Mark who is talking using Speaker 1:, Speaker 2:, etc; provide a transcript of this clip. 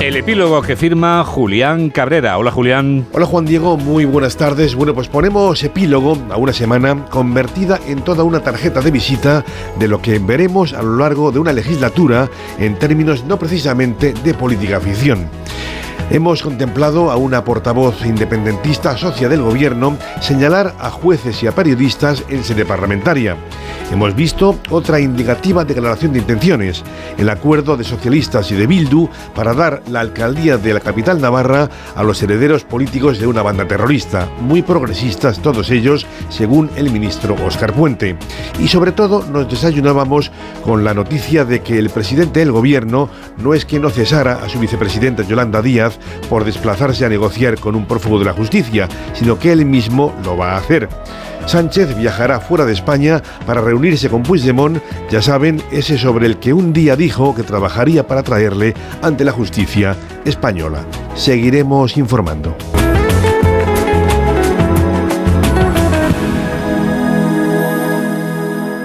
Speaker 1: El epílogo que firma Julián Cabrera. Hola Julián.
Speaker 2: Hola Juan Diego, muy buenas tardes. Bueno, pues ponemos epílogo a una semana convertida en toda una tarjeta de visita de lo que veremos a lo largo de una legislatura en términos no precisamente de política ficción. Hemos contemplado a una portavoz independentista socia del gobierno señalar a jueces y a periodistas en sede parlamentaria. Hemos visto otra indicativa declaración de intenciones, el acuerdo de socialistas y de Bildu para dar la alcaldía de la capital navarra a los herederos políticos de una banda terrorista, muy progresistas todos ellos, según el ministro Óscar Puente. Y sobre todo nos desayunábamos con la noticia de que el presidente del gobierno no es que no cesara a su vicepresidenta Yolanda Díaz, por desplazarse a negociar con un prófugo de la justicia, sino que él mismo lo va a hacer. Sánchez viajará fuera de España para reunirse con Puigdemont, ya saben, ese sobre el que un día dijo que trabajaría para traerle ante la justicia española. Seguiremos informando.